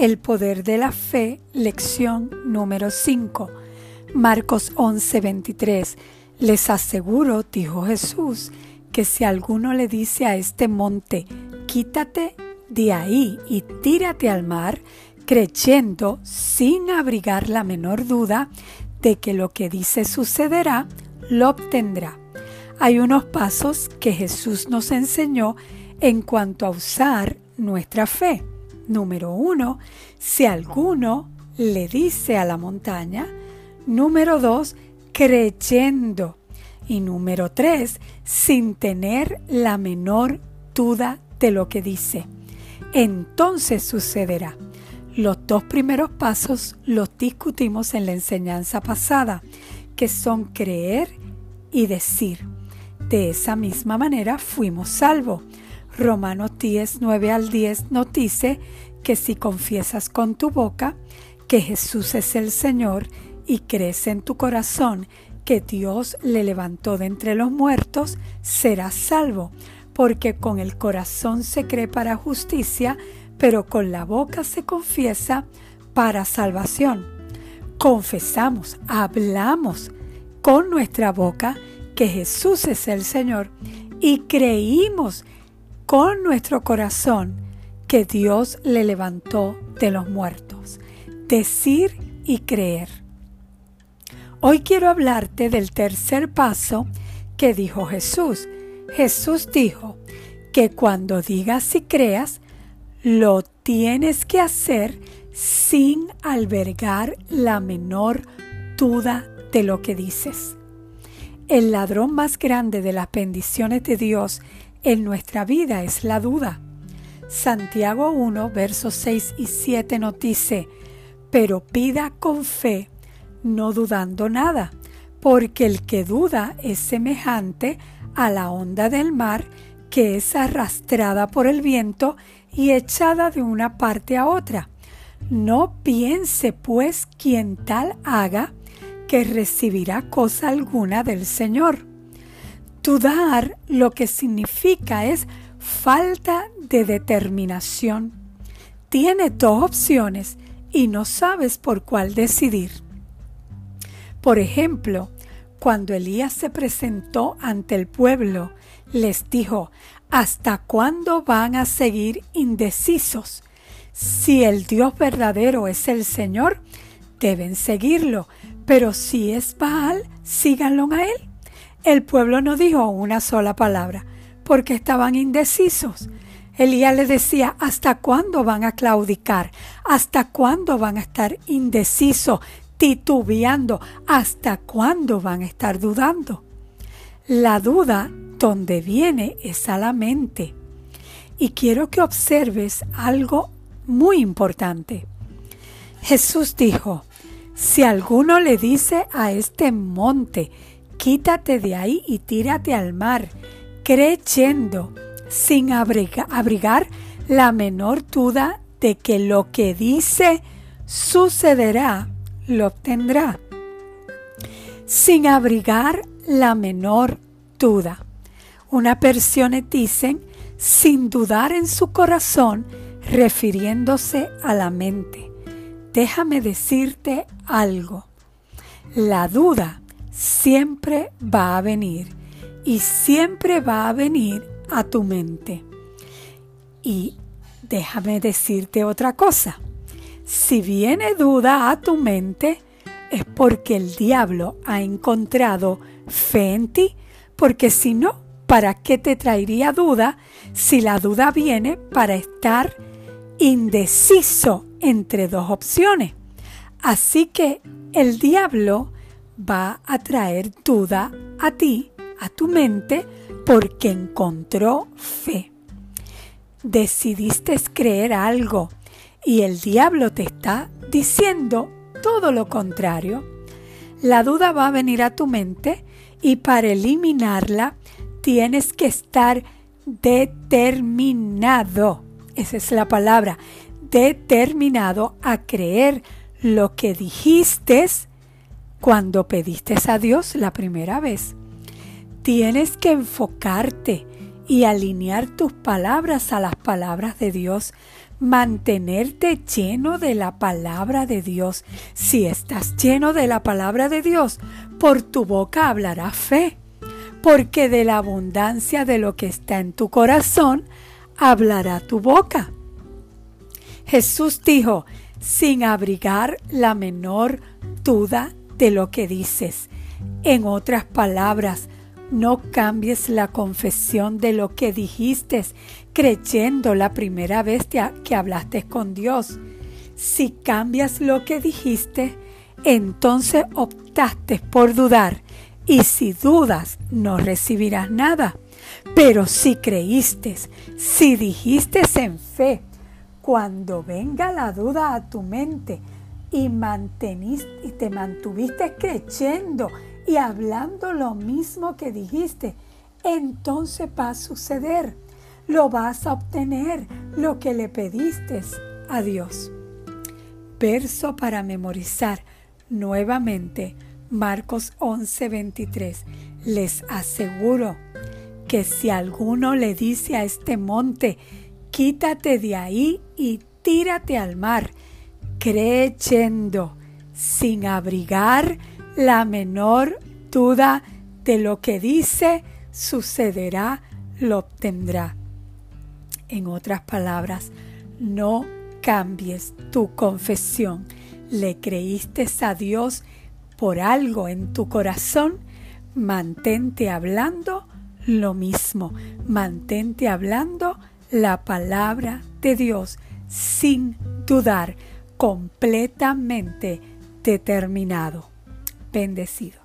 El poder de la fe, lección número 5. Marcos 11:23. Les aseguro, dijo Jesús, que si alguno le dice a este monte, quítate de ahí y tírate al mar, creyendo sin abrigar la menor duda de que lo que dice sucederá, lo obtendrá. Hay unos pasos que Jesús nos enseñó en cuanto a usar nuestra fe. Número uno, si alguno le dice a la montaña. Número dos, creyendo. Y número tres, sin tener la menor duda de lo que dice. Entonces sucederá. Los dos primeros pasos los discutimos en la enseñanza pasada, que son creer y decir. De esa misma manera fuimos salvos. Romanos 10, 9 al 10 nos dice que si confiesas con tu boca que Jesús es el Señor y crees en tu corazón que Dios le levantó de entre los muertos, serás salvo, porque con el corazón se cree para justicia, pero con la boca se confiesa para salvación. Confesamos, hablamos con nuestra boca que Jesús es el Señor y creímos con nuestro corazón que Dios le levantó de los muertos. Decir y creer. Hoy quiero hablarte del tercer paso que dijo Jesús. Jesús dijo que cuando digas y creas, lo tienes que hacer sin albergar la menor duda de lo que dices. El ladrón más grande de las bendiciones de Dios en nuestra vida es la duda. Santiago 1, versos 6 y 7 nos dice, pero pida con fe, no dudando nada, porque el que duda es semejante a la onda del mar que es arrastrada por el viento y echada de una parte a otra. No piense pues quien tal haga que recibirá cosa alguna del Señor. Dudar lo que significa es falta de determinación. Tiene dos opciones y no sabes por cuál decidir. Por ejemplo, cuando Elías se presentó ante el pueblo, les dijo, ¿hasta cuándo van a seguir indecisos? Si el Dios verdadero es el Señor, deben seguirlo, pero si es Baal, síganlo a él. El pueblo no dijo una sola palabra, porque estaban indecisos. Elías le decía, ¿hasta cuándo van a claudicar? ¿Hasta cuándo van a estar indecisos, titubeando? ¿Hasta cuándo van a estar dudando? La duda donde viene es a la mente. Y quiero que observes algo muy importante. Jesús dijo, si alguno le dice a este monte, quítate de ahí y tírate al mar, creyendo, sin abrigar la menor duda de que lo que dice sucederá, lo obtendrá. Sin abrigar la menor duda. Una personas dicen sin dudar en su corazón, refiriéndose a la mente. Déjame decirte algo. La duda siempre va a venir y siempre va a venir a tu mente. Y déjame decirte otra cosa. Si viene duda a tu mente, es porque el diablo ha encontrado fe en ti, porque si no, ¿para qué te traería duda si la duda viene para estar indeciso entre dos opciones? Así que el diablo va a traer duda a ti a tu mente porque encontró fe. Decidiste creer algo y el diablo te está diciendo todo lo contrario. La duda va a venir a tu mente y para eliminarla tienes que estar determinado. Esa es la palabra, determinado a creer lo que dijiste cuando pediste a Dios la primera vez. Tienes que enfocarte y alinear tus palabras a las palabras de Dios mantenerte lleno de la palabra de Dios. Si estás lleno de la palabra de Dios, por tu boca hablará fe, porque de la abundancia de lo que está en tu corazón, hablará tu boca. Jesús dijo, sin abrigar la menor duda de lo que dices. En otras palabras, no cambies la confesión de lo que dijiste creyendo la primera vez que hablaste con Dios. Si cambias lo que dijiste, entonces optaste por dudar y si dudas no recibirás nada. Pero si creíste, si dijiste en fe, cuando venga la duda a tu mente y, y te mantuviste creyendo y hablando lo mismo que dijiste, entonces va a suceder. Lo vas a obtener lo que le pediste a Dios. Verso para memorizar nuevamente Marcos 11:23. Les aseguro que si alguno le dice a este monte, quítate de ahí y tírate al mar, creyendo, sin abrigar la menor duda de lo que dice, sucederá, lo obtendrá. En otras palabras, no cambies tu confesión. Le creíste a Dios por algo en tu corazón, mantente hablando lo mismo. Mantente hablando la palabra de Dios sin dudar, completamente determinado. Bendecido.